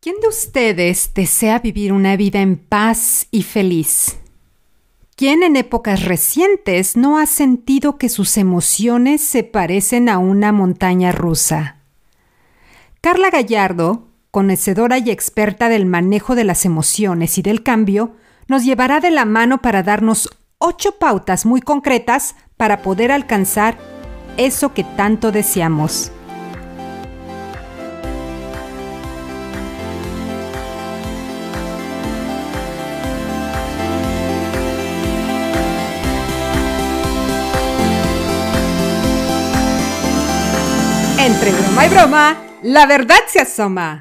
¿Quién de ustedes desea vivir una vida en paz y feliz? ¿Quién en épocas recientes no ha sentido que sus emociones se parecen a una montaña rusa? Carla Gallardo, conocedora y experta del manejo de las emociones y del cambio, nos llevará de la mano para darnos ocho pautas muy concretas para poder alcanzar eso que tanto deseamos. Broma la verdad se asoma.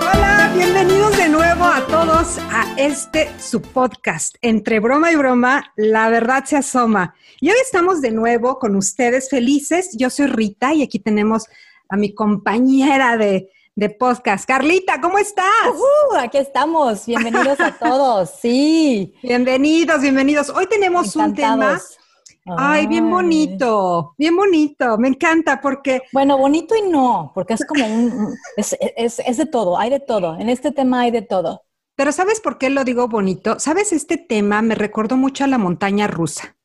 Hola, bienvenidos de nuevo a todos a este su podcast. Entre broma y broma, la verdad se asoma. Y hoy estamos de nuevo con ustedes felices. Yo soy Rita y aquí tenemos a mi compañera de, de podcast. Carlita, ¿cómo estás? Uh, aquí estamos. Bienvenidos a todos. Sí. Bienvenidos, bienvenidos. Hoy tenemos un tema Ay, bien bonito, bien bonito, me encanta porque... Bueno, bonito y no, porque es como un... Es, es, es, de todo, hay de todo, en este tema hay de todo. Pero ¿sabes por qué lo digo bonito? ¿Sabes? Este tema me recordó mucho a la montaña rusa,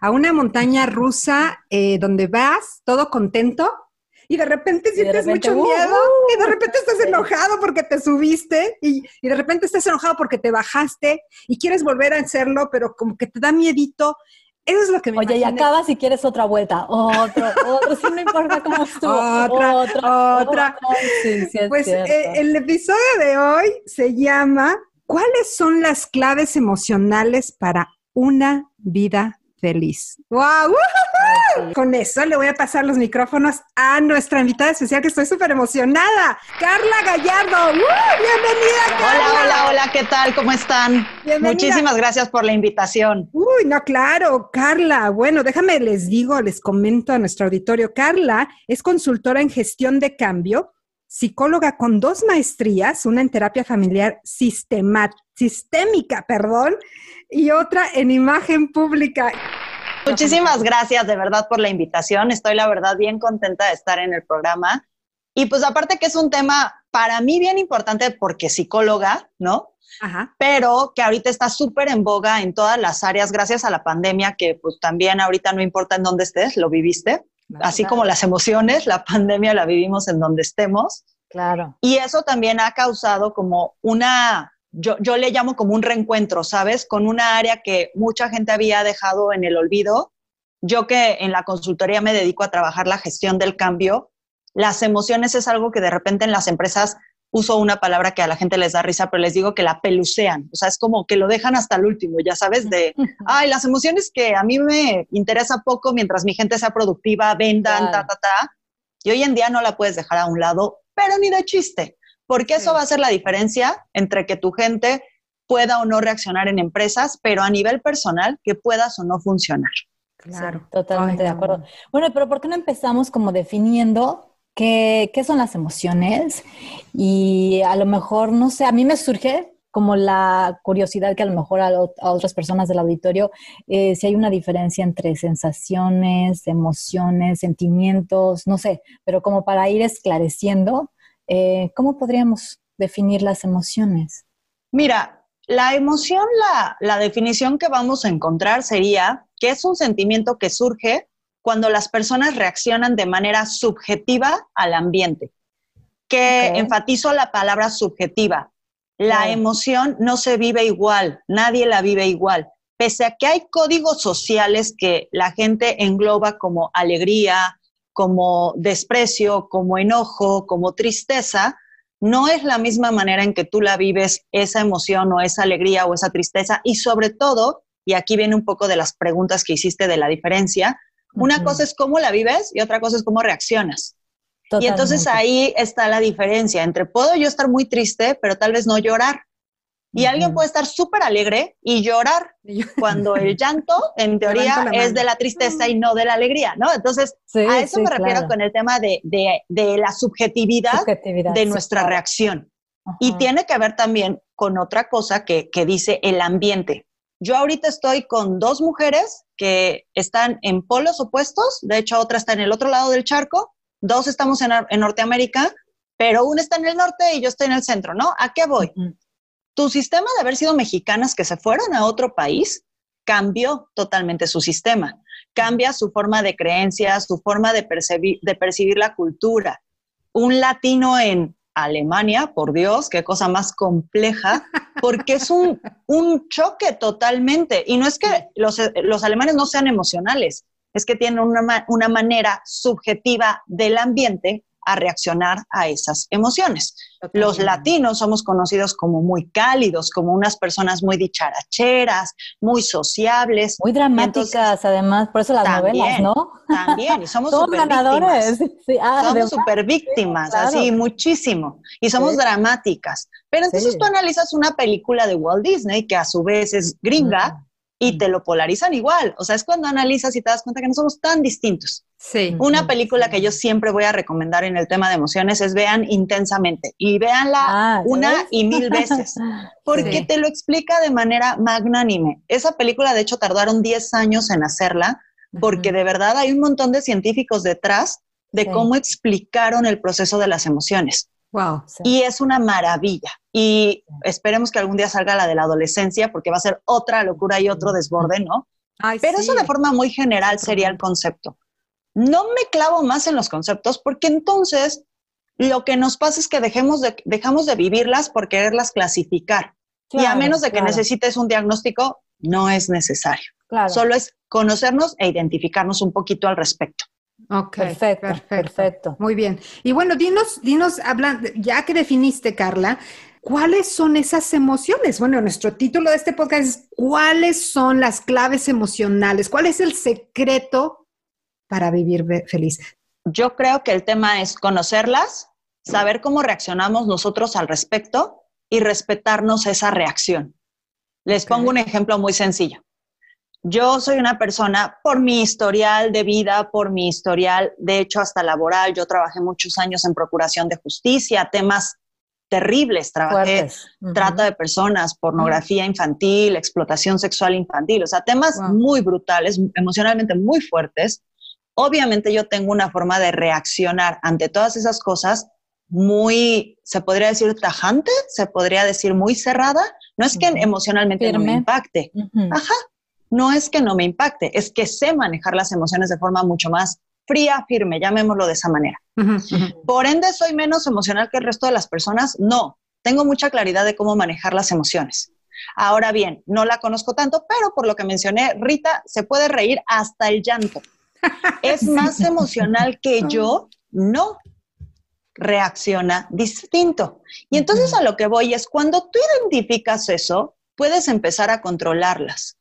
a una montaña rusa eh, donde vas todo contento y de repente sientes mucho uh, miedo uh, y de repente estás enojado porque te subiste y, y, de repente estás enojado porque te bajaste y quieres volver a hacerlo, pero como que te da miedito eso es lo que me Oye, y acabas si quieres otra vuelta. Otro, otro, sí, no importa cómo estuvo. Otra, otra. otra. Sí, sí pues eh, el episodio de hoy se llama ¿Cuáles son las claves emocionales para una vida feliz. ¡Wow! Con eso le voy a pasar los micrófonos a nuestra invitada especial que estoy súper emocionada, Carla Gallardo. ¡Bienvenida, Carla! Hola, hola, hola, ¿qué tal? ¿Cómo están? Muchísimas gracias por la invitación. Uy, no, claro, Carla. Bueno, déjame les digo, les comento a nuestro auditorio. Carla es consultora en gestión de cambio psicóloga con dos maestrías, una en terapia familiar sistémica, perdón, y otra en imagen pública. Muchísimas gracias de verdad por la invitación. Estoy la verdad bien contenta de estar en el programa. Y pues aparte que es un tema para mí bien importante porque psicóloga, ¿no? Ajá. Pero que ahorita está súper en boga en todas las áreas gracias a la pandemia, que pues también ahorita no importa en dónde estés, lo viviste. Así como las emociones, la pandemia la vivimos en donde estemos. Claro. Y eso también ha causado como una, yo, yo le llamo como un reencuentro, ¿sabes? Con una área que mucha gente había dejado en el olvido. Yo que en la consultoría me dedico a trabajar la gestión del cambio, las emociones es algo que de repente en las empresas uso una palabra que a la gente les da risa, pero les digo que la pelucean. O sea, es como que lo dejan hasta el último, ya sabes, de, ay, las emociones que a mí me interesa poco mientras mi gente sea productiva, vendan, ta, ta, ta. Y hoy en día no la puedes dejar a un lado, pero ni de chiste, porque eso va a ser la diferencia entre que tu gente pueda o no reaccionar en empresas, pero a nivel personal, que puedas o no funcionar. Claro, totalmente de acuerdo. Bueno, pero ¿por qué no empezamos como definiendo ¿Qué, ¿Qué, son las emociones? Y a lo mejor, no sé, a mí me surge como la curiosidad que a lo mejor a, otras personas del auditorio, eh, si hay una diferencia entre sensaciones, emociones, sentimientos, no sé, pero como para ir esclareciendo, eh, ¿cómo podríamos definir las emociones? Mira, la emoción, la, la definición que vamos a encontrar sería que es un sentimiento que surge cuando las personas reaccionan de manera subjetiva al ambiente. Que enfatizo la palabra subjetiva. La emoción no se vive igual, nadie la vive igual. Pese a que hay códigos sociales que la gente engloba como alegría, como desprecio, como enojo, como tristeza, no es la misma manera en que tú la vives esa emoción o esa alegría o esa tristeza. Y sobre todo, y aquí viene un poco de las preguntas que hiciste de la diferencia, una cosa es cómo la vives y otra cosa es cómo reaccionas. Y entonces ahí está la diferencia entre puedo yo estar muy triste, pero tal vez no llorar. Y alguien puede estar súper alegre y llorar cuando el llanto, en teoría, es de la tristeza y no de la alegría, ¿no? Entonces, a eso me refiero con el tema de, la subjetividad, de nuestra reacción. Y tiene que ver también con otra cosa que, que dice el ambiente. Yo ahorita estoy con dos mujeres que están en polos opuestos, de hecho otra está en el otro lado del charco, dos estamos en, Norteamérica, pero uno está en el norte y yo estoy en el centro, ¿no? ¿A qué voy? Tu sistema de haber sido mexicanas que se fueron a otro país cambió totalmente su sistema, cambia su forma de creencias, su forma de percibir, la cultura. Un latino en Alemania, por Dios, qué cosa más compleja, porque es un, un choque totalmente. Y no es que los, los, alemanes no sean emocionales, es que tienen una, una manera subjetiva del ambiente a reaccionar a esas emociones. Los latinos somos conocidos como muy cálidos, como unas personas muy dicharacheras, muy sociables. Muy dramáticas, además, por eso las novelas, ¿no? También, y somos super ganadores. Ah, somos super víctimas, así muchísimo. Y somos dramáticas. Pero entonces tú analizas una película de Walt Disney, que a su vez es gringa, y te lo polarizan igual. O sea, es cuando analizas y te das cuenta que no somos tan distintos. Sí. Una película que yo siempre voy a recomendar en el tema de emociones es vean intensamente y véanla ah, una y mil veces, porque te lo explica de manera magnánime. Esa película, de hecho, tardaron 10 años en hacerla, porque de verdad hay un montón de científicos detrás de cómo explicaron el proceso de las emociones. Wow. Y es una maravilla. Y esperemos que algún día salga la de la adolescencia, porque va a ser otra locura y otro desborde, ¿no? Pero eso de forma muy general sería el concepto. No me clavo más en los conceptos, porque entonces lo que nos pasa es que dejemos de, dejamos de vivirlas por quererlas clasificar. y a menos de que necesites un diagnóstico, no es necesario. Solo es conocernos e identificarnos un poquito al respecto. Ok, perfecto, perfecto, Muy bien. Y bueno, dinos, dinos, hablando, ya que definiste, Carla, ¿cuáles son esas emociones? Bueno, nuestro título de este podcast es ¿Cuáles son las claves emocionales? ¿Cuál es el secreto para vivir feliz? Yo creo que el tema es conocerlas, saber cómo reaccionamos nosotros al respecto y respetarnos esa reacción. Les pongo un ejemplo muy sencillo. Yo soy una persona, por mi historial de vida, por mi historial, de hecho, hasta laboral, yo trabajé muchos años en procuración de justicia, temas terribles, trabajé trata de personas, pornografía infantil, explotación sexual infantil, o sea, temas muy brutales, emocionalmente muy fuertes. Obviamente yo tengo una forma de reaccionar ante todas esas cosas muy, se podría decir tajante, se podría decir muy cerrada. No es que emocionalmente no me impacte. Ajá, no es que no me impacte, es que sé manejar las emociones de forma mucho más fría, firme, llamémoslo de esa manera. Por ende, ¿soy menos emocional que el resto de las personas? No, tengo mucha claridad de cómo manejar las emociones. Ahora bien, no la conozco tanto, pero por lo que mencioné, Rita se puede reír hasta el llanto. ¿Es más emocional que yo? No. Reacciona distinto. Y entonces a lo que voy es, cuando tú identificas eso, puedes empezar a controlarlas.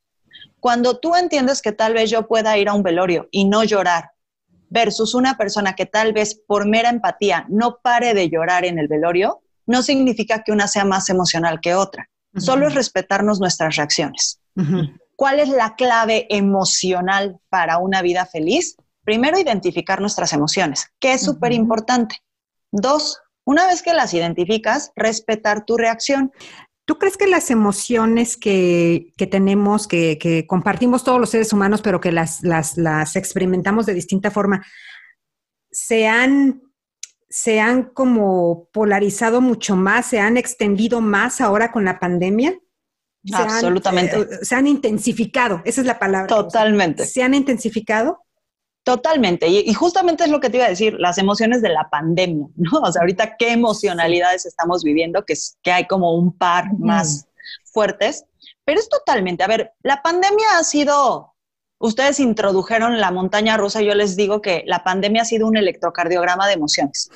Cuando tú entiendes que tal vez yo pueda ir a un velorio y no llorar, versus una persona que tal vez por mera empatía no pare de llorar en el velorio, no significa que una sea más emocional que otra. Solo es respetarnos nuestras reacciones. ¿Cuál es la clave emocional para una vida feliz? Primero, identificar nuestras emociones, que es súper importante. Dos, una vez que las identificas, respetar tu reacción. ¿Tú crees que las emociones que, tenemos, que, compartimos todos los seres humanos, pero que las, las, experimentamos de distinta forma, se han, se han como polarizado mucho más, se han extendido más ahora con la pandemia? Absolutamente. Eh, se han intensificado, esa es la palabra. Totalmente. ¿Se han intensificado? Totalmente. Y, justamente es lo que te iba a decir, las emociones de la pandemia, ¿no? O sea, ahorita qué emocionalidades estamos viviendo, que, es, que hay como un par más fuertes, pero es totalmente, a ver, la pandemia ha sido, ustedes introdujeron la montaña rusa, yo les digo que la pandemia ha sido un electrocardiograma de emociones.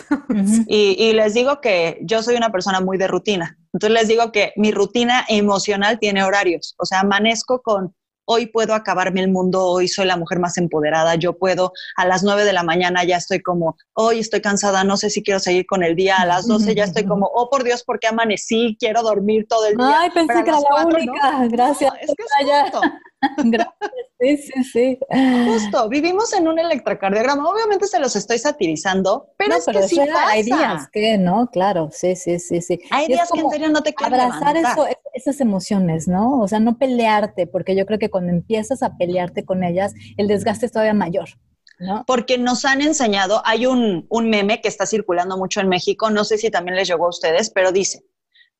y, y les digo que yo soy una persona muy de rutina. Entonces les digo que mi rutina emocional tiene horarios, o sea, amanezco con hoy puedo acabarme el mundo, hoy soy la mujer más empoderada, yo puedo, a las 9 de la mañana ya estoy como, hoy estoy cansada, no sé si quiero seguir con el día, a las 12 ya estoy como, oh por Dios, ¿por qué amanecí? Quiero dormir todo el día. Ay, pensé que era la única, gracias. es que es justo. Gracias, sí, sí, sí. Justo, vivimos en un electrocardiograma. Obviamente se los estoy satirizando, pero es que sí pasa. Hay días que, ¿no? Claro, sí, sí, sí, sí. Hay días que en serio no te quieren Abrazar eso, esas emociones, ¿no? O sea, no pelearte, porque yo creo que cuando empiezas a pelearte con ellas, el desgaste es todavía mayor. porque nos han enseñado, hay un, un meme que está circulando mucho en México, no sé si también les llegó a ustedes, pero dice,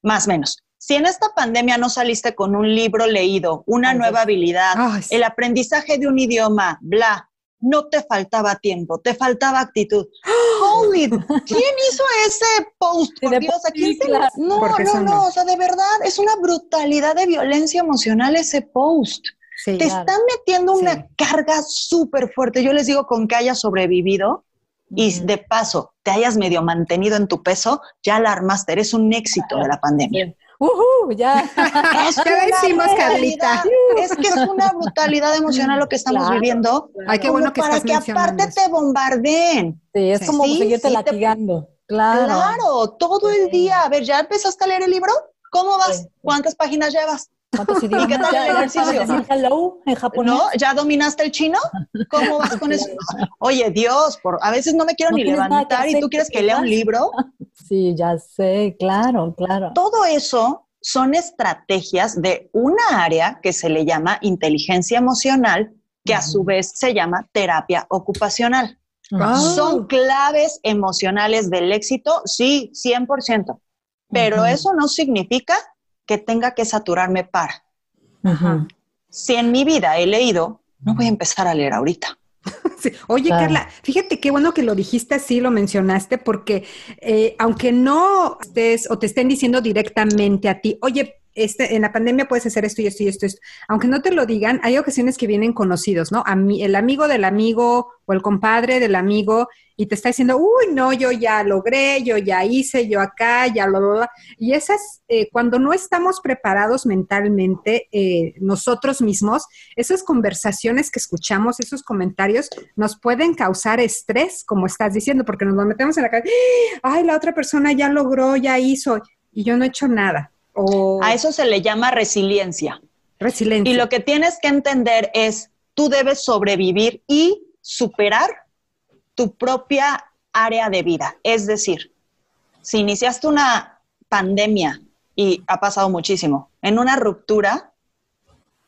más o menos, si en esta pandemia no saliste con un libro leído, una nueva habilidad, el aprendizaje de un idioma, bla, no te faltaba tiempo, te faltaba actitud. Holy, ¿quién hizo ese post? Por Dios, No, no, no, o sea, de verdad, es una brutalidad de violencia emocional ese post. te están metiendo una carga súper fuerte. Yo les digo, con que hayas sobrevivido y de paso te hayas medio mantenido en tu peso, ya la armaste, eres un éxito de la pandemia. Uh ya. Es que decimos, Carlita? Es que es una brutalidad emocional lo que estamos viviendo. Ay, qué bueno que para que aparte te bombardeen. Sí, es como seguirte latigando. Claro. Claro, todo el día. A ver, ¿ya empezaste a leer el libro? ¿Cómo vas? ¿Cuántas páginas llevas? ¿Cuántos idiomas? ¿Y qué tal el ejercicio? hello en japonés? ¿No? ¿Ya dominaste el chino? ¿Cómo vas con eso? Oye, Dios, por, a veces no me quiero ni levantar y tú quieres que lea un libro. Sí, ya sé, claro, claro. Todo eso son estrategias de una área que se le llama inteligencia emocional, que a su vez se llama terapia ocupacional. Son claves emocionales del éxito, sí, 100%, pero eso no significa que tenga que saturarme para. Si en mi vida he leído, no voy a empezar a leer ahorita. Oye, Carla, fíjate qué bueno que lo dijiste así, lo mencionaste, porque eh, aunque no estés o te estén diciendo directamente a ti, oye, este, en la pandemia puedes hacer esto y esto y esto, esto. Aunque no te lo digan, hay ocasiones que vienen conocidos, ¿no? A mí, el amigo del amigo o el compadre del amigo y te está diciendo, uy, no, yo ya logré, yo ya hice, yo acá, ya lo, Y esas, eh, cuando no estamos preparados mentalmente, eh, nosotros mismos, esas conversaciones que escuchamos, esos comentarios, nos pueden causar estrés, como estás diciendo, porque nos lo metemos en la cabeza, ay, la otra persona ya logró, ya hizo, y yo no he hecho nada. A eso se le llama resiliencia. Resiliencia. Y lo que tienes que entender es, tú debes sobrevivir y superar tu propia área de vida. Es decir, si iniciaste una pandemia y ha pasado muchísimo, en una ruptura,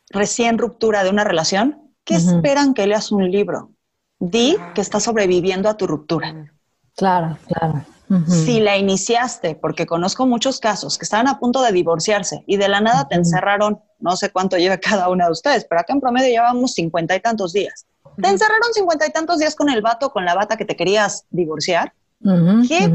recién ruptura de una relación, ¿qué esperan que leas un libro? Di que estás sobreviviendo a tu ruptura. Claro, claro. Si la iniciaste, porque conozco muchos casos que estaban a punto de divorciarse y de la nada te encerraron, no sé cuánto lleva cada una de ustedes, pero acá en promedio llevamos cincuenta y tantos días. Te encerraron cincuenta y tantos días con el vato, con la bata que te querías divorciar. ¿Qué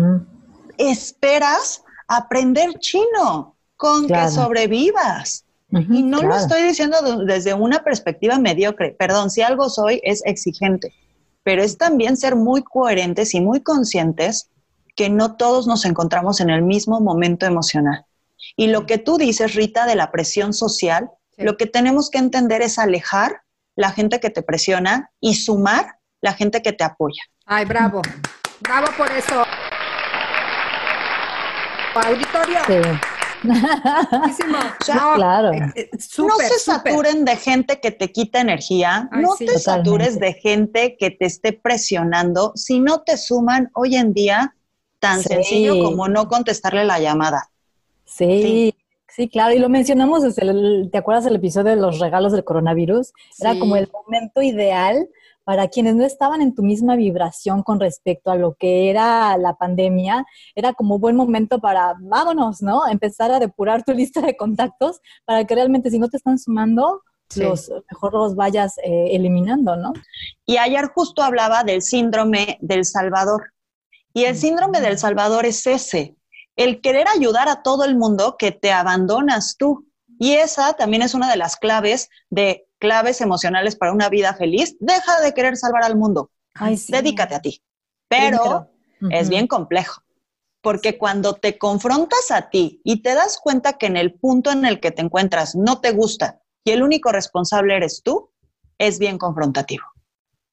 esperas aprender chino con que sobrevivas? y no lo estoy diciendo desde una perspectiva mediocre. Perdón, si algo soy, es exigente. Pero es también ser muy coherentes y muy conscientes que no todos nos encontramos en el mismo momento emocional. Y lo que tú dices, Rita, de la presión social, lo que tenemos que entender es alejar la gente que te presiona y sumar la gente que te apoya. Ay, bravo. Bravo por eso. Auditorio. Sí. claro. Eh, eh, no se saturen de gente que te quita energía, no te satures de gente que te esté presionando. Si no te suman hoy en día, tan sencillo como no contestarle la llamada. Sí, sí, claro. Y lo mencionamos desde el, ¿te acuerdas del episodio de los regalos del coronavirus? Era como el momento ideal para quienes no estaban en tu misma vibración con respecto a lo que era la pandemia, era como buen momento para, vámonos, ¿no? Empezar a depurar tu lista de contactos para que realmente si no te están sumando, los, mejor los vayas eh, eliminando, ¿no? Y ayer justo hablaba del síndrome del Salvador. Y el síndrome del Salvador es ese, el querer ayudar a todo el mundo que te abandonas tú. Y esa también es una de las claves de claves emocionales para una vida feliz. Deja de querer salvar al mundo. Dedícate a ti. Pero es bien complejo, porque cuando te confrontas a ti y te das cuenta que en el punto en el que te encuentras no te gusta y el único responsable eres tú, es bien confrontativo.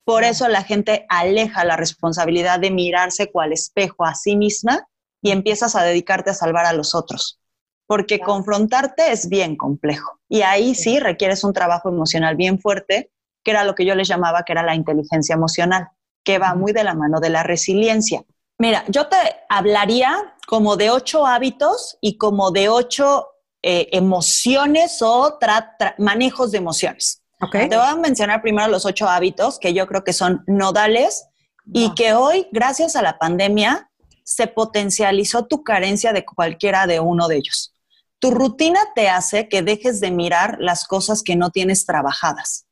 Por eso la gente aleja la responsabilidad de mirarse cual espejo a sí misma y empiezas a dedicarte a salvar a los otros. Porque confrontarte es bien complejo. Y ahí sí requieres un trabajo emocional bien fuerte, que era lo que yo les llamaba que era la inteligencia emocional, que va muy de la mano de la resiliencia. Mira, yo te hablaría como de ocho hábitos y como de ocho eh, emociones o manejos de emociones. Te voy a mencionar primero los ocho hábitos que yo creo que son nodales y que hoy, gracias a la pandemia, se potencializó tu carencia de cualquiera de uno de ellos. Tu rutina te hace que dejes de mirar las cosas que no tienes trabajadas.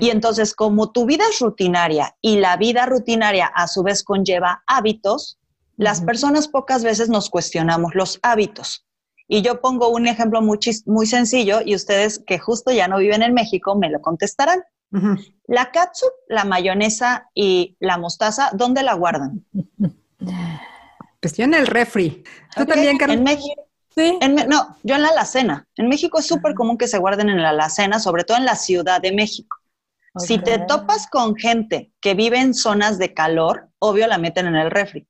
Y entonces, como tu vida es rutinaria y la vida rutinaria a su vez conlleva hábitos, las personas pocas veces nos cuestionamos los hábitos. Y yo pongo un ejemplo muy, muy sencillo y ustedes que justo ya no viven en México me lo contestarán. La catsup, la mayonesa y la mostaza, ¿dónde la guardan? Pues yo en el refri. ¿Tú también, Carmen? En México. Sí. no, yo en la alacena. En México es súper común que se guarden en la alacena, sobre todo en la Ciudad de México. Si te topas con gente que vive en zonas de calor, obvio la meten en el refri.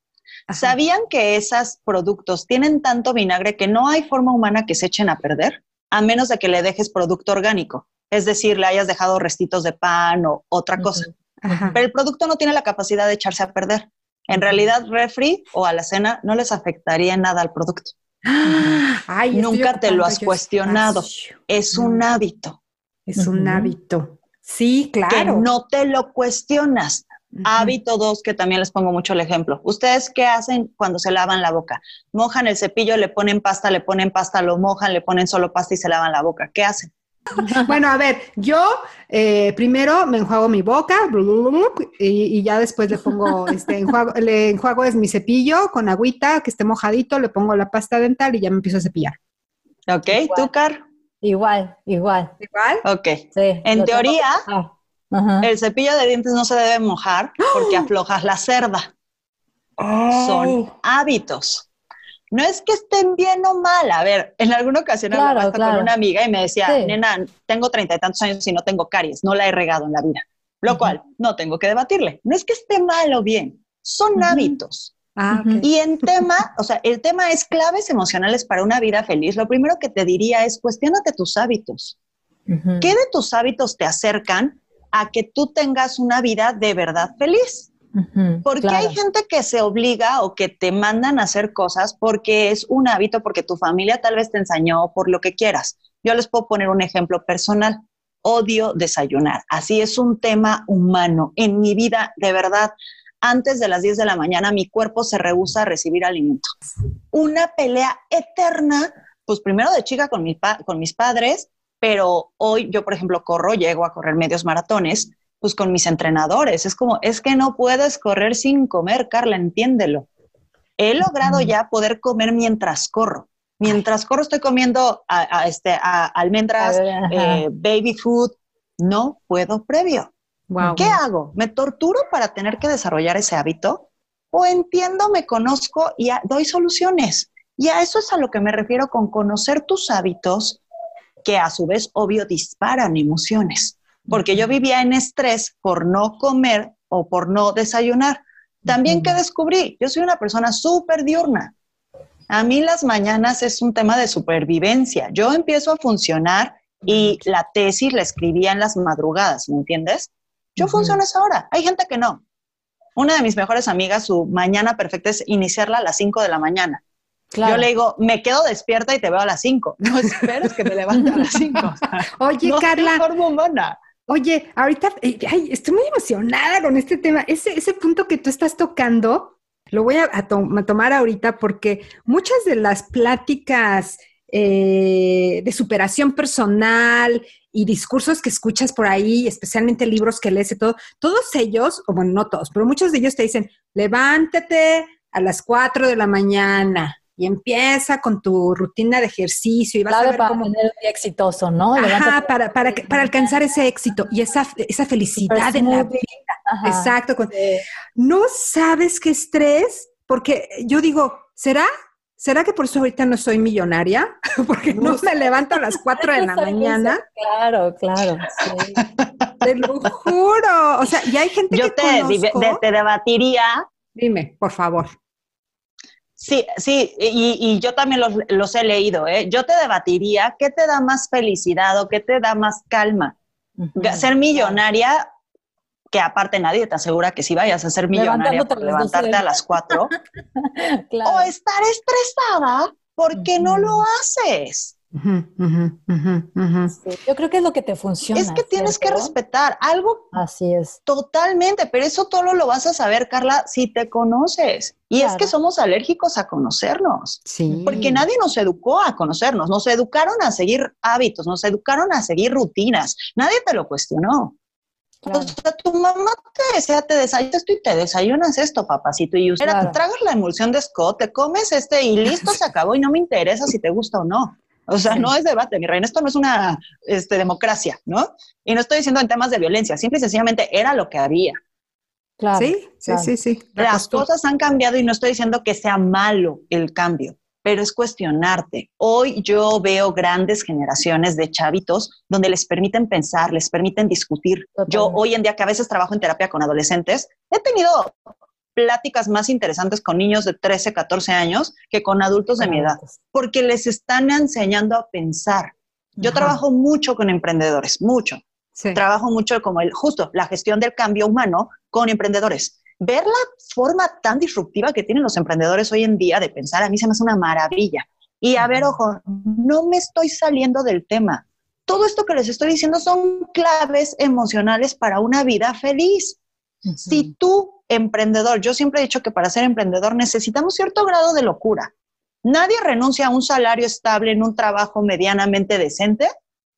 ¿Sabían que esos productos tienen tanto vinagre que no hay forma humana que se echen a perder? A menos de que le dejes producto orgánico. Es decir, le hayas dejado restitos de pan o otra cosa. Pero el producto no tiene la capacidad de echarse a perder. En realidad, refri o a la cena no les afectaría nada al producto. Nunca te lo has cuestionado. Es un hábito. Es un hábito. Sí, claro. Que no te lo cuestionas. Hábito dos, que también les pongo mucho el ejemplo. ¿Ustedes qué hacen cuando se lavan la boca? Mojan el cepillo, le ponen pasta, le ponen pasta, lo mojan, le ponen solo pasta y se lavan la boca. ¿Qué hacen? Bueno, a ver, yo eh, primero me enjuago mi boca y, ya después le pongo, este, enjuago, le enjuago es mi cepillo con agüita que esté mojadito, le pongo la pasta dental y ya me empiezo a cepillar. Ok, ¿tú, Car? Igual, igual. ¿Igual? Ok. Sí, en teoría, ah, el cepillo de dientes no se debe mojar porque aflojas la cerda. Son hábitos no es que estén bien o mal. A ver, en alguna ocasión hablaba con una amiga y me decía, nena, tengo treinta y tantos años y no tengo caries, no la he regado en la vida. Lo cual no tengo que debatirle. No es que esté mal o bien, son hábitos. Ah, y en tema, o sea, el tema es claves emocionales para una vida feliz. Lo primero que te diría es cuestionate tus hábitos. ¿Qué de tus hábitos te acercan a que tú tengas una vida de verdad feliz? porque hay gente que se obliga o que te mandan a hacer cosas porque es un hábito, porque tu familia tal vez te enseñó, por lo que quieras. Yo les puedo poner un ejemplo personal. Odio desayunar. Así es un tema humano. En mi vida, de verdad, antes de las 10 de la mañana, mi cuerpo se rehúsa a recibir alimento. Una pelea eterna, pues primero de chica con, con mis padres, pero hoy yo, por ejemplo, corro, llego a correr medios maratones pues con mis entrenadores. Es como, es que no puedes correr sin comer, Carla, entiéndelo. He logrado ya poder comer mientras corro. Mientras corro estoy comiendo a, este, almendras, eh, baby food. No puedo previo. ¿Qué hago? ¿Me torturo para tener que desarrollar ese hábito? ¿O entiendo, me conozco y doy soluciones? Y a eso es a lo que me refiero con conocer tus hábitos, que a su vez, obvio, disparan emociones porque yo vivía en estrés por no comer o por no desayunar. También que descubrí, yo soy una persona súper diurna. A mí las mañanas es un tema de supervivencia. Yo empiezo a funcionar y la tesis la escribía en las madrugadas, ¿me entiendes? Yo funciono a esa hora. Hay gente que no. Una de mis mejores amigas, su mañana perfecta es iniciarla a las 5 de la mañana. Yo le digo, me quedo despierta y te veo a las 5. No esperes que me levante a las 5. Oye, Carla. Oye, ahorita eh, estoy muy emocionada con este tema. Ese, ese punto que tú estás tocando, lo voy a, tomar ahorita porque muchas de las pláticas eh, de superación personal y discursos que escuchas por ahí, especialmente libros que lees y todo, todos ellos, o bueno, no todos, pero muchos de ellos te dicen, levántate a las 4 de la mañana, y empieza con tu rutina de ejercicio y vas a ver para tener un día exitoso, ¿no? Ajá, para, para, para, alcanzar ese éxito y esa, esa felicidad en la vida. Exacto. No sabes qué estrés, porque yo digo, ¿será? ¿Será que por eso ahorita no soy millonaria? Porque no, me levanto a las 4 de la mañana. Claro, claro. Te lo juro. O sea, y hay gente yo que te, te debatiría. Dime, por favor. Sí, sí, y, yo también los, he leído. ¿eh? Yo te debatiría, ¿qué te da más felicidad o qué te da más calma? Ser millonaria, que aparte nadie te asegura que si vayas a ser millonaria por levantarte a las cuatro, o estar estresada porque no lo haces. Yo creo que es lo que te funciona. Es que tienes que respetar algo. Así es. Totalmente, pero eso todo lo vas a saber, Carla, si te conoces. Y es que somos alérgicos a conocernos. Sí. Porque nadie nos educó a conocernos, nos educaron a seguir hábitos, nos educaron a seguir rutinas. Nadie te lo cuestionó. O sea, tu mamá te desayunas esto y te desayunas esto, papacito. Y usted te tragas la emulsión de Scott, te comes este y listo, se acabó y no me interesa si te gusta o no. O sea, no es debate, mi reina, esto no es una este, democracia, ¿no? Y no estoy diciendo en temas de violencia, simple y sencillamente era lo que había. Claro, sí, sí, sí, sí. Las cosas han cambiado y no estoy diciendo que sea malo el cambio, pero es cuestionarte. Hoy yo veo grandes generaciones de chavitos donde les permiten pensar, les permiten discutir. Yo hoy en día que a veces trabajo en terapia con adolescentes, he tenido pláticas más interesantes con niños de 13, 14 años que con adultos de mi edad, porque les están enseñando a pensar. Yo trabajo mucho con emprendedores, mucho. Trabajo mucho como el, justo la gestión del cambio humano con emprendedores. Ver la forma tan disruptiva que tienen los emprendedores hoy en día de pensar, a mí se me hace una maravilla. Y a ver, ojo, no me estoy saliendo del tema. Todo esto que les estoy diciendo son claves emocionales para una vida feliz. Si tú emprendedor, yo siempre he dicho que para ser emprendedor necesitamos cierto grado de locura. Nadie renuncia a un salario estable en un trabajo medianamente decente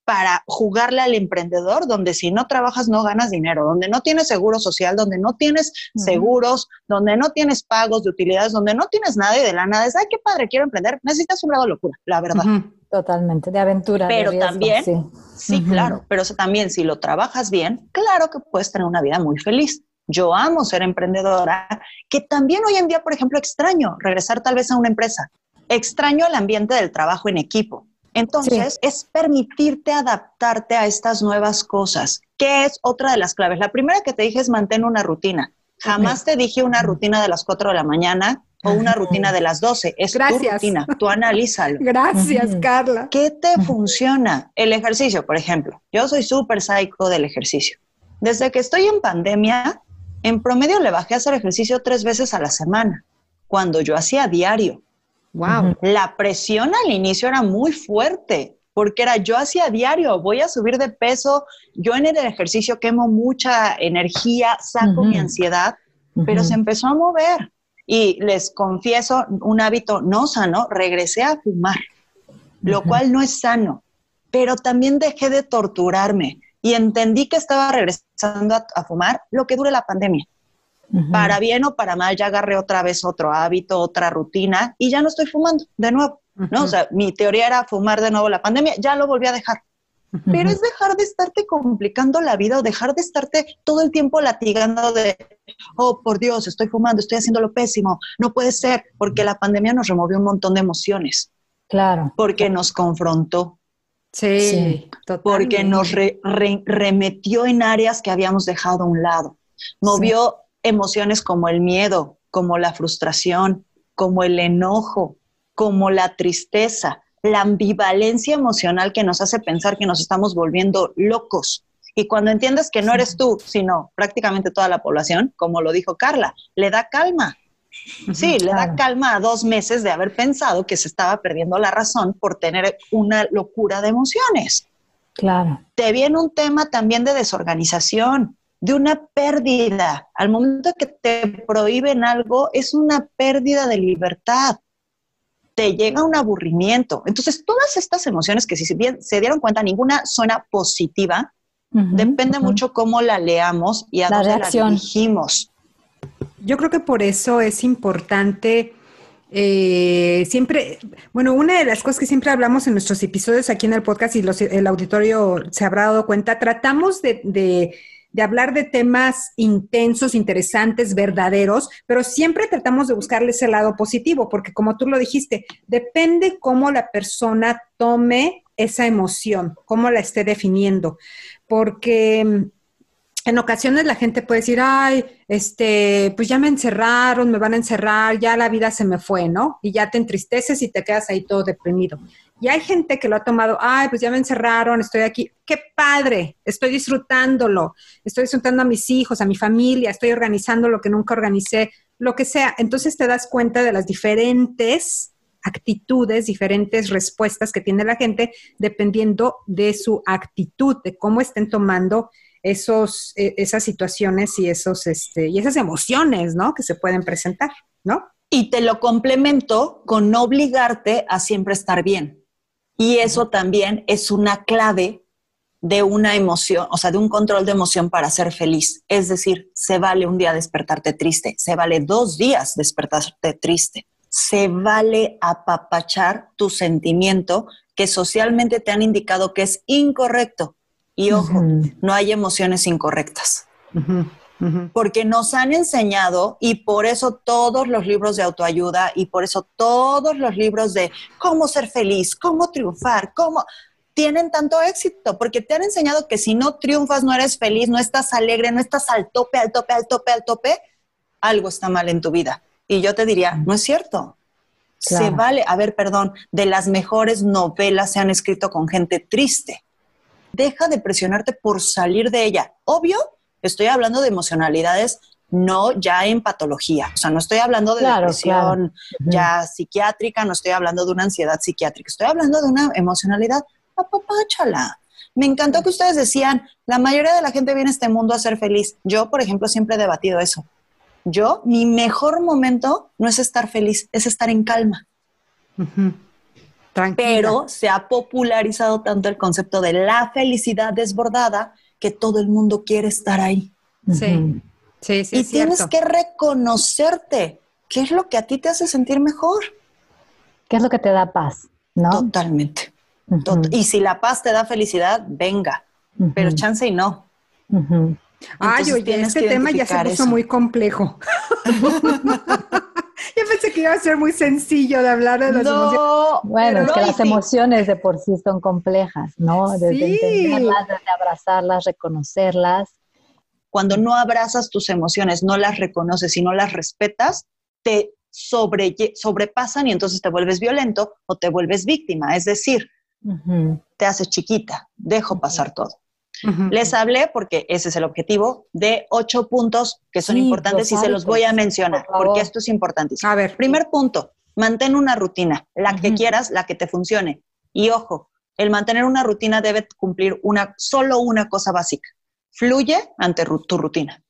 para jugarle al emprendedor, donde si no trabajas no ganas dinero, donde no tienes seguro social, donde no tienes seguros, donde no tienes pagos de utilidades, donde no tienes nada y de la nada es, ay, qué padre, quiero emprender. Necesitas un grado de locura, la verdad. Totalmente, de aventura. Pero también, sí, claro, pero también si lo trabajas bien, claro que puedes tener una vida muy feliz yo amo ser emprendedora, que también hoy en día, por ejemplo, extraño regresar tal vez a una empresa, extraño el ambiente del trabajo en equipo. Entonces, es permitirte adaptarte a estas nuevas cosas, que es otra de las claves. La primera que te dije es mantén una rutina. Jamás te dije una rutina de las 4 de la mañana o una rutina de las 12. Es tu rutina, tú analízalo. Gracias, Carla. ¿Qué te funciona? El ejercicio, por ejemplo. Yo soy súper psycho del ejercicio. Desde que estoy en pandemia, en promedio le bajé a hacer ejercicio tres veces a la semana, cuando yo hacía diario. Wow. La presión al inicio era muy fuerte, porque era yo hacía diario, voy a subir de peso, yo en el ejercicio quemo mucha energía, saco mi ansiedad, pero se empezó a mover. Y les confieso, un hábito no sano, regresé a fumar, lo cual no es sano, pero también dejé de torturarme y entendí que estaba regresando a, fumar lo que dure la pandemia. Para bien o para mal, ya agarré otra vez otro hábito, otra rutina y ya no estoy fumando de nuevo. ¿no? O sea, mi teoría era fumar de nuevo la pandemia, ya lo volví a dejar. Pero es dejar de estarte complicando la vida o dejar de estarte todo el tiempo latigando de, oh, por Dios, estoy fumando, estoy haciendo lo pésimo, no puede ser, porque la pandemia nos removió un montón de emociones. Claro. Porque nos confrontó, Sí, porque nos remetió en áreas que habíamos dejado a un lado. Movió emociones como el miedo, como la frustración, como el enojo, como la tristeza, la ambivalencia emocional que nos hace pensar que nos estamos volviendo locos. Y cuando entiendes que no eres tú, sino prácticamente toda la población, como lo dijo Carla, le da calma, Sí, le da calma a dos meses de haber pensado que se estaba perdiendo la razón por tener una locura de emociones. Claro. Te viene un tema también de desorganización, de una pérdida. Al momento que te prohíben algo, es una pérdida de libertad. Te llega un aburrimiento. Entonces, todas estas emociones que si bien se dieron cuenta, ninguna suena positiva, depende mucho cómo la leamos y a dónde la dirigimos. Yo creo que por eso es importante eh, siempre, bueno, una de las cosas que siempre hablamos en nuestros episodios aquí en el podcast y el auditorio se habrá dado cuenta, tratamos de, de, hablar de temas intensos, interesantes, verdaderos, pero siempre tratamos de buscarle ese lado positivo, porque como tú lo dijiste, depende cómo la persona tome esa emoción, cómo la esté definiendo, porque en ocasiones la gente puede decir, ay, este, pues ya me encerraron, me van a encerrar, ya la vida se me fue, ¿no? Y ya te entristeces y te quedas ahí todo deprimido. Y hay gente que lo ha tomado, ay, pues ya me encerraron, estoy aquí, qué padre, estoy disfrutándolo, estoy disfrutando a mis hijos, a mi familia, estoy organizando lo que nunca organicé, lo que sea. Entonces te das cuenta de las diferentes actitudes, diferentes respuestas que tiene la gente dependiendo de su actitud, de cómo estén tomando esos, e, esas situaciones y, esos, este, y esas emociones, ¿no? Que se pueden presentar, ¿no? Y te lo complemento con no obligarte a siempre estar bien. Y eso también es una clave de una emoción, o sea, de un control de emoción para ser feliz. Es decir, se vale un día despertarte triste, se vale dos días despertarte triste, se vale apapachar tu sentimiento que socialmente te han indicado que es incorrecto. Y ojo, no hay emociones incorrectas. Porque nos han enseñado y por eso todos los libros de autoayuda y por eso todos los libros de cómo ser feliz, cómo triunfar, cómo tienen tanto éxito, porque te han enseñado que si no triunfas, no eres feliz, no estás alegre, no estás al tope, al tope, al tope, al tope, algo está mal en tu vida. Y yo te diría, no es cierto. Se vale, a ver, perdón, de las mejores novelas se han escrito con gente triste deja de presionarte por salir de ella. Obvio, estoy hablando de emocionalidades no ya en patología, o sea, no estoy hablando de depresión ya psiquiátrica, no estoy hablando de una ansiedad psiquiátrica, estoy hablando de una emocionalidad, apapáchala. Me encantó que ustedes decían, la mayoría de la gente viene a este mundo a ser feliz. Yo, por ejemplo, siempre he debatido eso. Yo, mi mejor momento no es estar feliz, es estar en calma. Pero se ha popularizado tanto el concepto de la felicidad desbordada que todo el mundo quiere estar ahí. Sí, sí, sí. Y tienes que reconocerte qué es lo que a ti te hace sentir mejor. ¿Qué es lo que te da paz? ¿No? Totalmente. y si la paz te da felicidad, venga. Pero chance y no. Ay, oye, este tema ya se puso muy complejo. Yo pensé que iba a ser muy sencillo de hablar de las emociones. Bueno, es que las emociones de por sí son complejas, ¿no? Desde entenderlas, desde abrazarlas, reconocerlas. Cuando no abrazas tus emociones, no las reconoces y no las respetas, te sobre, sobrepasan y entonces te vuelves violento o te vuelves víctima. Es decir, te haces chiquita, dejo pasar todo. Les hablé, porque ese es el objetivo, de ocho puntos que son importantes y se los voy a mencionar, porque esto es importantísimo. A ver. Primer punto, mantén una rutina, la que quieras, la que te funcione. Y ojo, el mantener una rutina debe cumplir una, solo una cosa básica. Fluye ante tu rutina.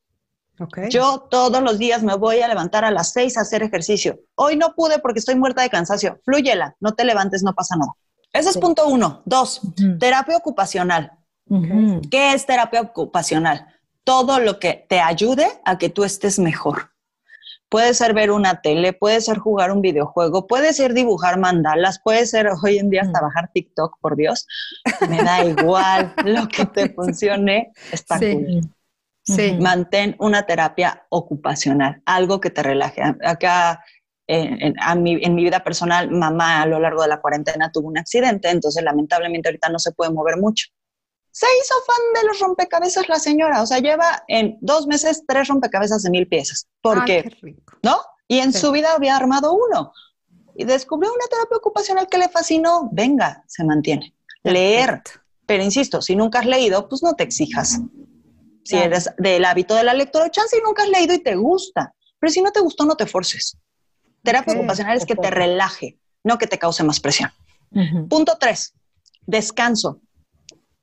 Yo todos los días me voy a levantar a las seis a hacer ejercicio. Hoy no pude porque estoy muerta de cansancio. Fluyela, no te levantes, no pasa nada. Ese es punto uno. Dos, terapia ocupacional. ¿Qué es terapia ocupacional? Todo lo que te ayude a que tú estés mejor. Puede ser ver una tele, puede ser jugar un videojuego, puede ser dibujar mandalas, puede ser hoy en día hasta bajar TikTok, por Dios. Me da igual lo que te funcione, está sí. Sí. Mantén una terapia ocupacional, algo que te relaje. Acá en, en, mi, vida personal, mamá a lo largo de la cuarentena tuvo un accidente, entonces lamentablemente ahorita no se puede mover mucho se hizo fan de los rompecabezas la señora. O sea, lleva en dos meses tres rompecabezas de mil piezas. Porque, ah, ¿no? Y en su vida había armado uno. Y descubrió una terapia ocupacional que le fascinó. Venga, se mantiene. Leer. Pero insisto, si nunca has leído, pues no te exijas. Si eres del hábito de la lectura, chance y nunca has leído y te gusta. Pero si no te gustó, no te forces. Terapia ocupacional es que te relaje, no que te cause más presión. Punto tres, descanso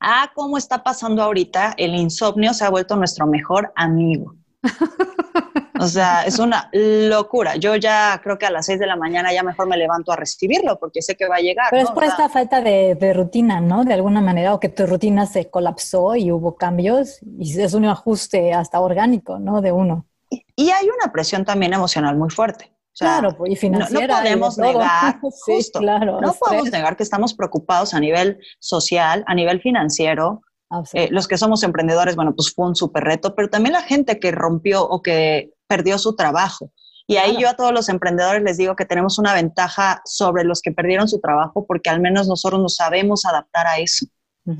ah, cómo está pasando ahorita, el insomnio se ha vuelto nuestro mejor amigo. O sea, es una locura. Yo ya creo que a las 6 de la mañana ya mejor me levanto a recibirlo porque sé que va a llegar. Pero es por esta falta de, rutina, ¿no? De alguna manera, o que tu rutina se colapsó y hubo cambios y es un ajuste hasta orgánico, ¿no? De uno. y hay una presión también emocional muy fuerte claro, pues, y financiera. No, podemos negar, justo, no podemos negar que estamos preocupados a nivel social, a nivel financiero. Eh, los que somos emprendedores, bueno, pues fue un súper reto, pero también la gente que rompió o que perdió su trabajo. Y ahí yo a todos los emprendedores les digo que tenemos una ventaja sobre los que perdieron su trabajo porque al menos nosotros nos sabemos adaptar a eso.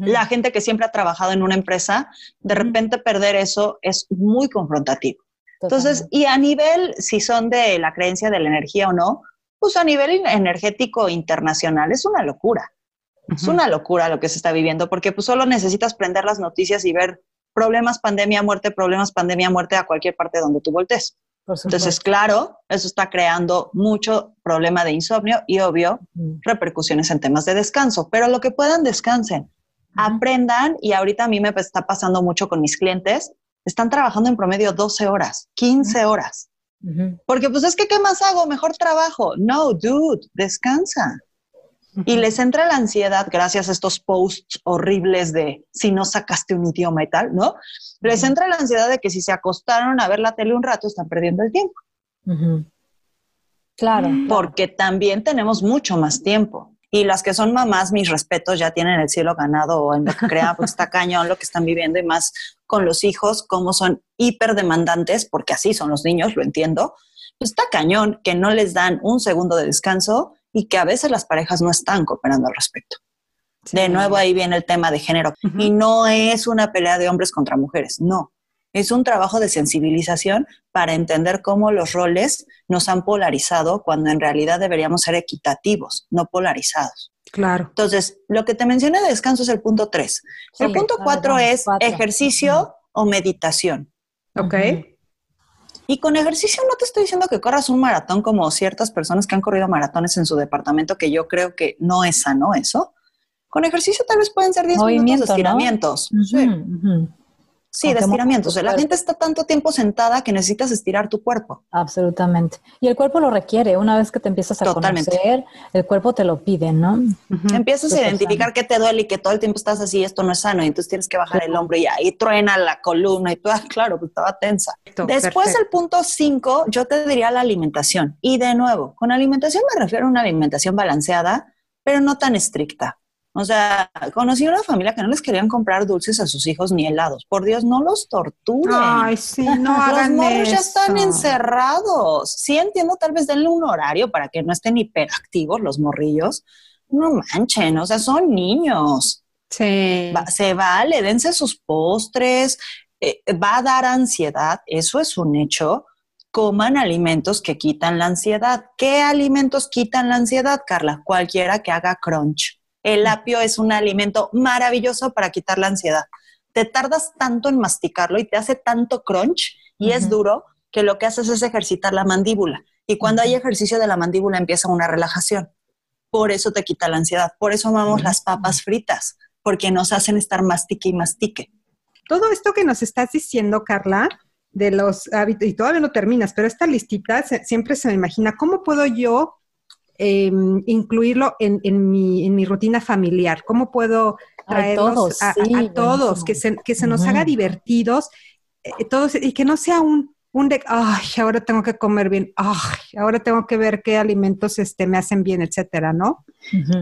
La gente que siempre ha trabajado en una empresa, de repente perder eso es muy confrontativo. Entonces, y a nivel, si son de la creencia de la energía o no, pues a nivel energético internacional es una locura. Es una locura lo que se está viviendo, porque pues solo necesitas prender las noticias y ver problemas, pandemia, muerte, problemas, pandemia, muerte a cualquier parte donde tú voltees. Entonces, claro, eso está creando mucho problema de insomnio y obvio repercusiones en temas de descanso, pero lo que puedan descansen, aprendan y ahorita a mí me está pasando mucho con mis clientes, están trabajando en promedio 12 horas, 15 horas. Porque pues es que, ¿qué más hago? Mejor trabajo. No, dude, descansa. Y les entra la ansiedad gracias a estos posts horribles de si no sacaste un idioma y tal, ¿no? Les entra la ansiedad de que si se acostaron a ver la tele un rato están perdiendo el tiempo. Claro. Porque también tenemos mucho más tiempo. Y las que son mamás, mis respetos, ya tienen el cielo ganado o en lo que crean, pues está cañón lo que están viviendo y más con los hijos, como son hiper demandantes, porque así son los niños, lo entiendo. Pues está cañón que no les dan un segundo de descanso y que a veces las parejas no están cooperando al respecto. De nuevo ahí viene el tema de género. Y no es una pelea de hombres contra mujeres, no. Es un trabajo de sensibilización para entender cómo los roles nos han polarizado cuando en realidad deberíamos ser equitativos, no polarizados. Claro. Entonces, lo que te mencioné de descanso es el punto tres. el punto cuatro es ejercicio o meditación. Ok. Y con ejercicio no te estoy diciendo que corras un maratón como ciertas personas que han corrido maratones en su departamento, que yo creo que no es sano eso. Con ejercicio tal vez pueden ser 10 minutos de estiramientos. sí. Sí, de estiramientos. la gente está tanto tiempo sentada que necesitas estirar tu cuerpo. Absolutamente. Y el cuerpo lo requiere. Una vez que te empiezas a Totalmente. conocer, el cuerpo te lo pide, ¿no? Empiezas a identificar qué te duele y que todo el tiempo estás así, esto no es sano, y entonces tienes que bajar el hombro y ahí truena la columna y tú, ah, claro, pues estaba tensa. Después el punto 5, yo te diría la alimentación. Y de nuevo, con alimentación me refiero a una alimentación balanceada, pero no tan estricta. O sea, conocí una familia que no les querían comprar dulces a sus hijos ni helados. Por Dios, no los torturen. Ay, sí, no hagan Los morros ya están encerrados. Sí entiendo, tal vez denle un horario para que no estén hiperactivos los morrillos. No manchen, o sea, son niños. Sí. se vale, dense sus postres. Eh, va a dar ansiedad, eso es un hecho. Coman alimentos que quitan la ansiedad. ¿Qué alimentos quitan la ansiedad, Carla? Cualquiera que haga crunch el apio es un alimento maravilloso para quitar la ansiedad. Te tardas tanto en masticarlo y te hace tanto crunch y es duro que lo que haces es ejercitar la mandíbula. Y cuando hay ejercicio de la mandíbula empieza una relajación. Por eso te quita la ansiedad. Por eso amamos las papas fritas, porque nos hacen estar mastique y mastique. Todo esto que nos estás diciendo, Carla, de los hábitos, y todavía no terminas, pero esta listita siempre se me imagina, ¿cómo puedo yo Em, incluirlo en, mi, en, mi, rutina familiar? ¿Cómo puedo traerlos a, todos, que se, que se nos haga divertidos, eh, todos, y que no sea un, un de, ay, ahora tengo que comer bien, ay, ahora tengo que ver qué alimentos este, me hacen bien, etcétera, ¿no?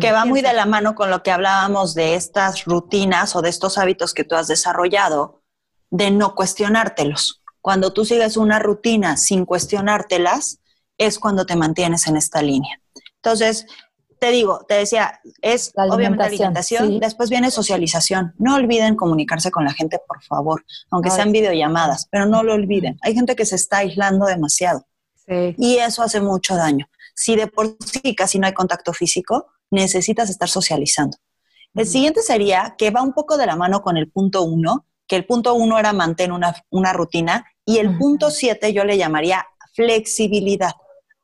Que va muy de la mano con lo que hablábamos de estas rutinas o de estos hábitos que tú has desarrollado, de no cuestionártelos. Cuando tú sigues una rutina sin cuestionártelas, es cuando te mantienes en esta línea. Entonces, te digo, te decía, es obviamente alimentación, después viene socialización. No olviden comunicarse con la gente, por favor, aunque sean videollamadas, pero no lo olviden. Hay gente que se está aislando demasiado y eso hace mucho daño. Si de por sí casi no hay contacto físico, necesitas estar socializando. El siguiente sería que va un poco de la mano con el punto uno, que el punto uno era mantener una, rutina y el punto siete yo le llamaría flexibilidad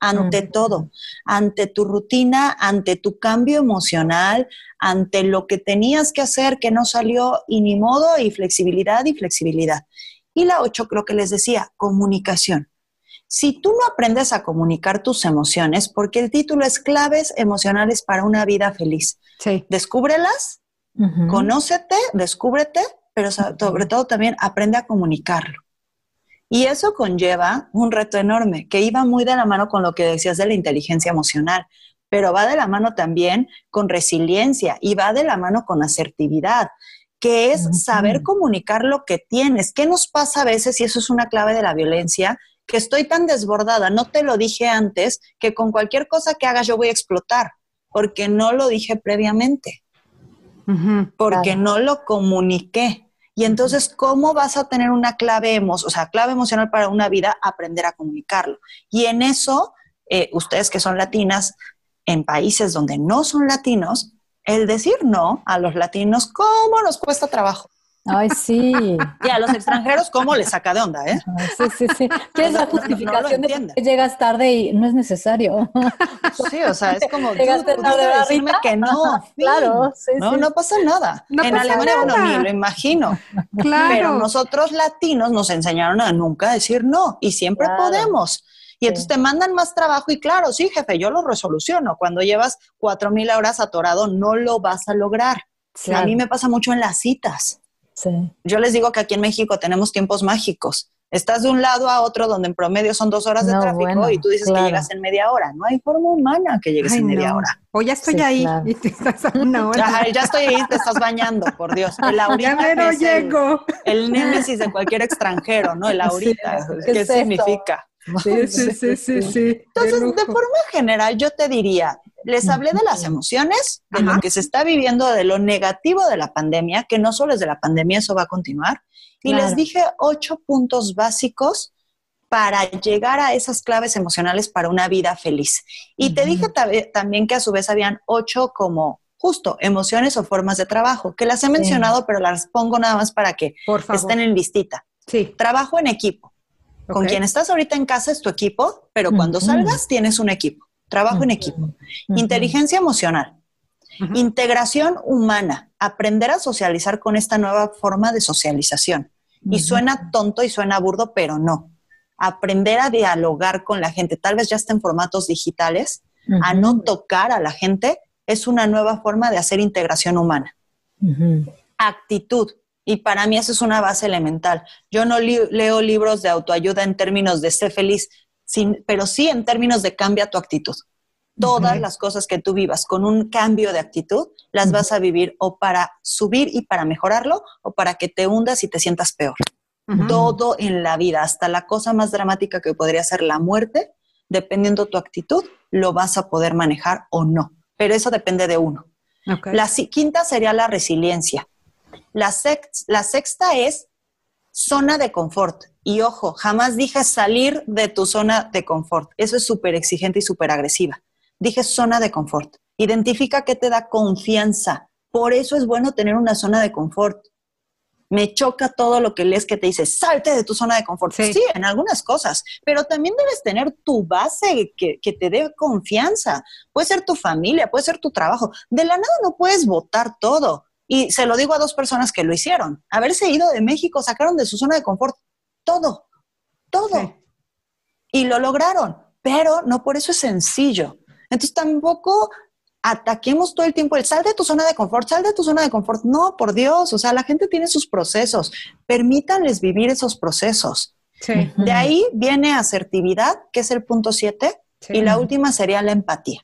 ante todo, ante tu rutina, ante tu cambio emocional, ante lo que tenías que hacer que no salió y ni modo, y flexibilidad y flexibilidad. Y la ocho, creo que les decía, comunicación. Si tú no aprendes a comunicar tus emociones, porque el título es Claves emocionales para una vida feliz. Sí. Descúbrelas, conócete, descúbrete, pero sobre todo también aprende a comunicarlo. Y eso conlleva un reto enorme, que iba muy de la mano con lo que decías de la inteligencia emocional, pero va de la mano también con resiliencia y va de la mano con asertividad, que es saber comunicar lo que tienes. ¿Qué nos pasa a veces, y eso es una clave de la violencia, que estoy tan desbordada, no te lo dije antes, que con cualquier cosa que hagas yo voy a explotar, porque no lo dije previamente, porque no lo comuniqué. Y entonces, ¿cómo vas a tener una clave, o sea, clave emocional para una vida? Aprender a comunicarlo. Y en eso, eh, ustedes que son latinas, en países donde no son latinos, el decir no a los latinos, ¿cómo nos cuesta trabajo? Ay, sí. Y a los extranjeros, ¿cómo les saca de onda, eh? Sí, sí, sí. ¿Qué es la justificación de que llegas tarde y no es necesario? Sí, o sea, es como, Llegaste tú tarde decirme que no. Claro, sí, no, no pasa nada. en Alemania, bueno, ni lo imagino. Claro. Pero nosotros latinos nos enseñaron a nunca decir no y siempre podemos. Y entonces te mandan más trabajo y claro, sí, jefe, yo lo resoluciono. Cuando llevas cuatro mil horas atorado, no lo vas a lograr. A mí me pasa mucho en las citas. Yo les digo que aquí en México tenemos tiempos mágicos. Estás de un lado a otro donde en promedio son dos horas de tráfico y tú dices que llegas en media hora. No hay forma humana que llegues en media hora. O ya estoy ahí y te estás a una hora. ya estoy ahí, te estás bañando, por Dios. El ahorita ya llego. El, el, némesis de cualquier extranjero, ¿no? El ahorita. ¿Qué, significa? Sí, sí, sí, sí, sí. Entonces, de forma general, yo te diría, les hablé de las emociones, de lo que se está viviendo, de lo negativo de la pandemia, que no solo es de la pandemia, eso va a continuar. Y les dije ocho puntos básicos para llegar a esas claves emocionales para una vida feliz. Y te dije también que a su vez habían ocho como justo emociones o formas de trabajo, que las he mencionado, pero las pongo nada más para que estén en listita. Sí. Trabajo en equipo. Con quien estás ahorita en casa es tu equipo, pero cuando salgas tienes un equipo. Trabajo en equipo. Inteligencia emocional. Integración humana. Aprender a socializar con esta nueva forma de socialización. Y suena tonto y suena burdo, pero no. Aprender a dialogar con la gente. Tal vez ya está en formatos digitales. A no tocar a la gente es una nueva forma de hacer integración humana. Actitud y para mí eso es una base elemental. Yo no leo libros de autoayuda en términos de ser feliz, pero sí en términos de cambia tu actitud. Todas las cosas que tú vivas con un cambio de actitud, las vas a vivir o para subir y para mejorarlo o para que te hundas y te sientas peor. Todo en la vida, hasta la cosa más dramática que podría ser la muerte, dependiendo tu actitud, lo vas a poder manejar o no. Pero eso depende de uno. La quinta sería la resiliencia. La, sexta es zona de confort. Y ojo, jamás dije salir de tu zona de confort. Eso es súper exigente y súper agresiva. Dije zona de confort. Identifica qué te da confianza. Por eso es bueno tener una zona de confort. Me choca todo lo que lees que te dice, salte de tu zona de confort. Sí, en algunas cosas, pero también debes tener tu base que, que, te dé confianza. Puede ser tu familia, puede ser tu trabajo. De la nada no puedes votar todo. Y se lo digo a dos personas que lo hicieron. Haberse ido de México, sacaron de su zona de confort todo, todo. Y lo lograron, pero no por eso es sencillo. Entonces tampoco ataquemos todo el tiempo el sal de tu zona de confort, sal de tu zona de confort. No, por Dios, o sea, la gente tiene sus procesos. Permítanles vivir esos procesos. De ahí viene asertividad, que es el punto siete, y la última sería la empatía.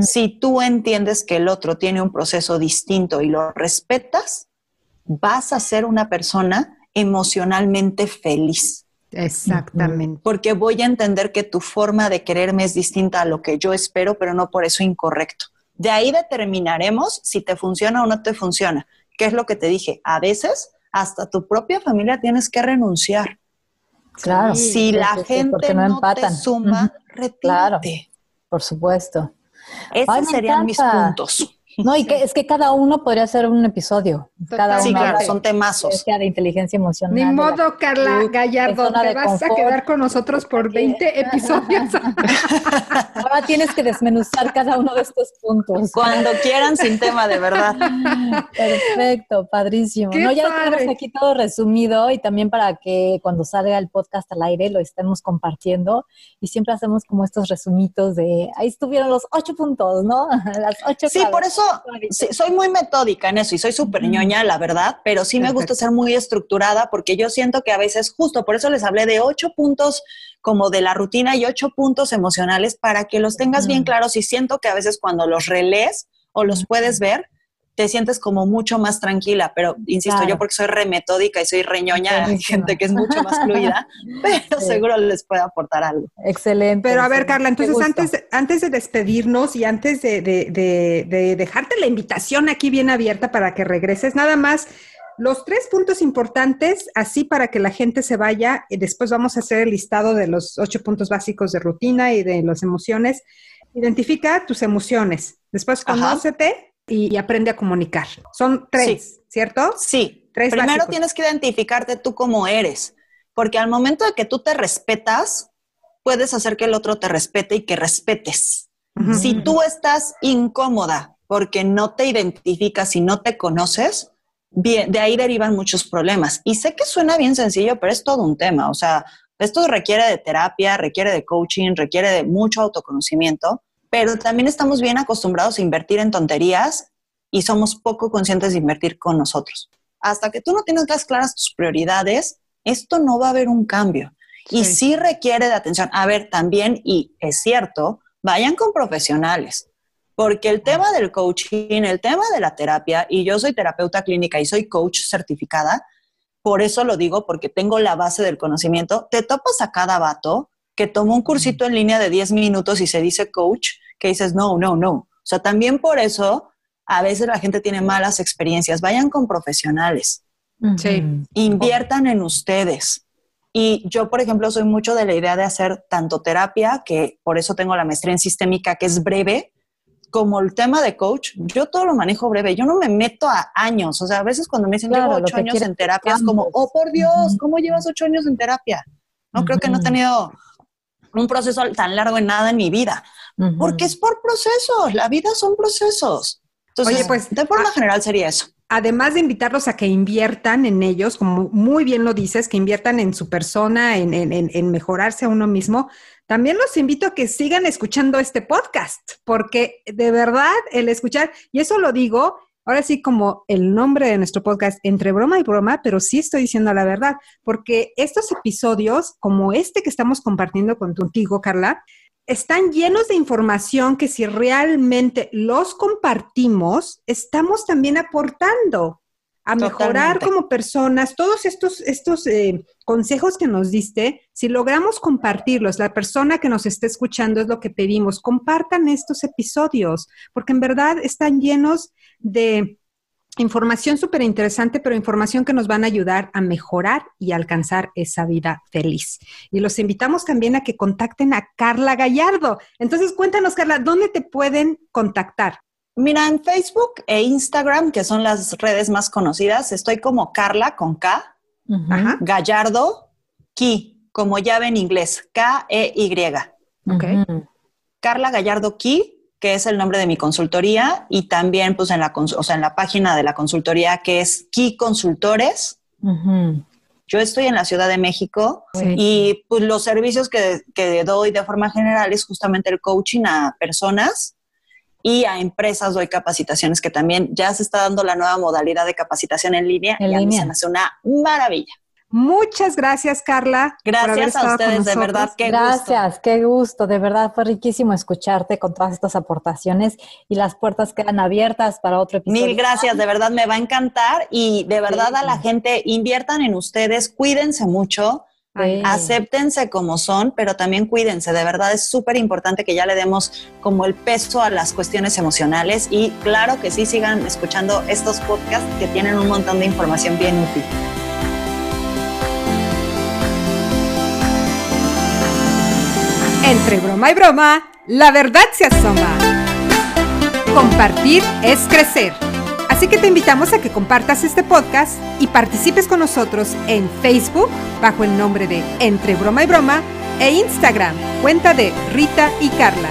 Si tú entiendes que el otro tiene un proceso distinto y lo respetas, vas a ser una persona emocionalmente feliz. Exactamente. Porque voy a entender que tu forma de quererme es distinta a lo que yo espero, pero no por eso incorrecto. De ahí determinaremos si te funciona o no te funciona. ¿Qué es lo que te dije? A veces hasta tu propia familia tienes que renunciar. Claro. Si la gente no, te suma, Claro, por supuesto. Esos serían mis puntos. No, y que es que cada uno podría ser un episodio. Cada sí, claro, son temazos. De inteligencia emocional. Ni modo, Carla Gallardo, te vas a quedar con nosotros por 20 episodios. Ahora tienes que desmenuzar cada uno de estos puntos. Cuando quieran, sin tema, de verdad. Perfecto, padrísimo. no, ya tenemos aquí todo resumido y también para que cuando salga el podcast al aire lo estemos compartiendo. Y siempre hacemos como estos resumitos de ahí estuvieron los ocho puntos, ¿no? Las ocho. Sí, por eso soy muy metódica en eso y soy súper ñoña, la verdad, pero sí me gusta ser muy estructurada porque yo siento que a veces, justo por eso les hablé de ocho puntos como de la rutina y ocho puntos emocionales para que los tengas bien claros y siento que a veces cuando los relees o los puedes ver, te sientes como mucho más tranquila, pero insisto, yo porque soy remetódica y soy reñoña, hay gente que es mucho más fluida, pero seguro les puede aportar algo. Excelente. Pero a ver, Carla, entonces antes, antes de despedirnos y antes de, de, dejarte la invitación aquí bien abierta para que regreses, nada más los tres puntos importantes, así para que la gente se vaya, y después vamos a hacer el listado de los ocho puntos básicos de rutina y de las emociones. Identifica tus emociones, después conócete y, aprende a comunicar. Son tres, ¿cierto? Sí. Tres Primero tienes que identificarte tú cómo eres, porque al momento de que tú te respetas, puedes hacer que el otro te respete y que respetes. Si tú estás incómoda porque no te identificas y no te conoces, bien, de ahí derivan muchos problemas. Y sé que suena bien sencillo, pero es todo un tema. O sea, esto requiere de terapia, requiere de coaching, requiere de mucho autoconocimiento, pero también estamos bien acostumbrados a invertir en tonterías y somos poco conscientes de invertir con nosotros. Hasta que tú no tienes claras tus prioridades, esto no va a haber un cambio. Y sí requiere de atención. A ver, también, y es cierto, vayan con profesionales. Porque el tema del coaching, el tema de la terapia, y yo soy terapeuta clínica y soy coach certificada, por eso lo digo, porque tengo la base del conocimiento, te topas a cada vato que tomó un cursito en línea de 10 minutos y se dice coach, que dices, no, no, no. O sea, también por eso a veces la gente tiene malas experiencias. Vayan con profesionales. Sí. Inviertan en ustedes. Y yo, por ejemplo, soy mucho de la idea de hacer tanto terapia, que por eso tengo la maestría en sistémica, que es breve, como el tema de coach, yo todo lo manejo breve, yo no me meto a años, o sea, a veces cuando me dicen, llevo ocho años en terapia, es como, oh, por Dios, ¿cómo llevas ocho años en terapia? No, creo que no he tenido un proceso tan largo en nada en mi vida, porque es por procesos, la vida son procesos. Entonces, Oye, pues, de forma general sería eso. Además de invitarlos a que inviertan en ellos, como muy bien lo dices, que inviertan en su persona, en, en, en mejorarse a uno mismo, también los invito a que sigan escuchando este podcast, porque de verdad el escuchar, y eso lo digo, ahora sí como el nombre de nuestro podcast, entre broma y broma, pero sí estoy diciendo la verdad, porque estos episodios, como este que estamos compartiendo contigo, Carla, están llenos de información que si realmente los compartimos, estamos también aportando a mejorar como personas, todos estos, estos eh, consejos que nos diste, si logramos compartirlos, la persona que nos esté escuchando es lo que pedimos, compartan estos episodios, porque en verdad están llenos de información súper interesante, pero información que nos van a ayudar a mejorar y alcanzar esa vida feliz. Y los invitamos también a que contacten a Carla Gallardo. Entonces, cuéntanos, Carla, ¿dónde te pueden contactar? Mira, en Facebook e Instagram, que son las redes más conocidas, estoy como Carla con K, Gallardo, Ki, como llave en inglés, K-E-Y. Ok. Carla Gallardo Ki, que es el nombre de mi consultoría, y también pues en la, o sea, en la página de la consultoría que es Ki Consultores. Yo estoy en la Ciudad de México y pues los servicios que, que doy de forma general es justamente el coaching a personas y a empresas doy capacitaciones que también ya se está dando la nueva modalidad de capacitación en línea y a mí se me hace una maravilla. Muchas gracias, Carla. Gracias a ustedes, de verdad, qué gracias, qué gusto, de verdad fue riquísimo escucharte con todas estas aportaciones y las puertas quedan abiertas para otro episodio. Mil gracias, de verdad me va a encantar y de verdad a la gente inviertan en ustedes, cuídense mucho Acéptense como son, pero también cuídense. De verdad es súper importante que ya le demos como el peso a las cuestiones emocionales y claro que sí sigan escuchando estos podcasts que tienen un montón de información bien útil. Entre broma y broma, la verdad se asoma. Compartir es crecer. Así que te invitamos a que compartas este podcast y participes con nosotros en Facebook bajo el nombre de Entre Broma y Broma e Instagram, cuenta de Rita y Carla.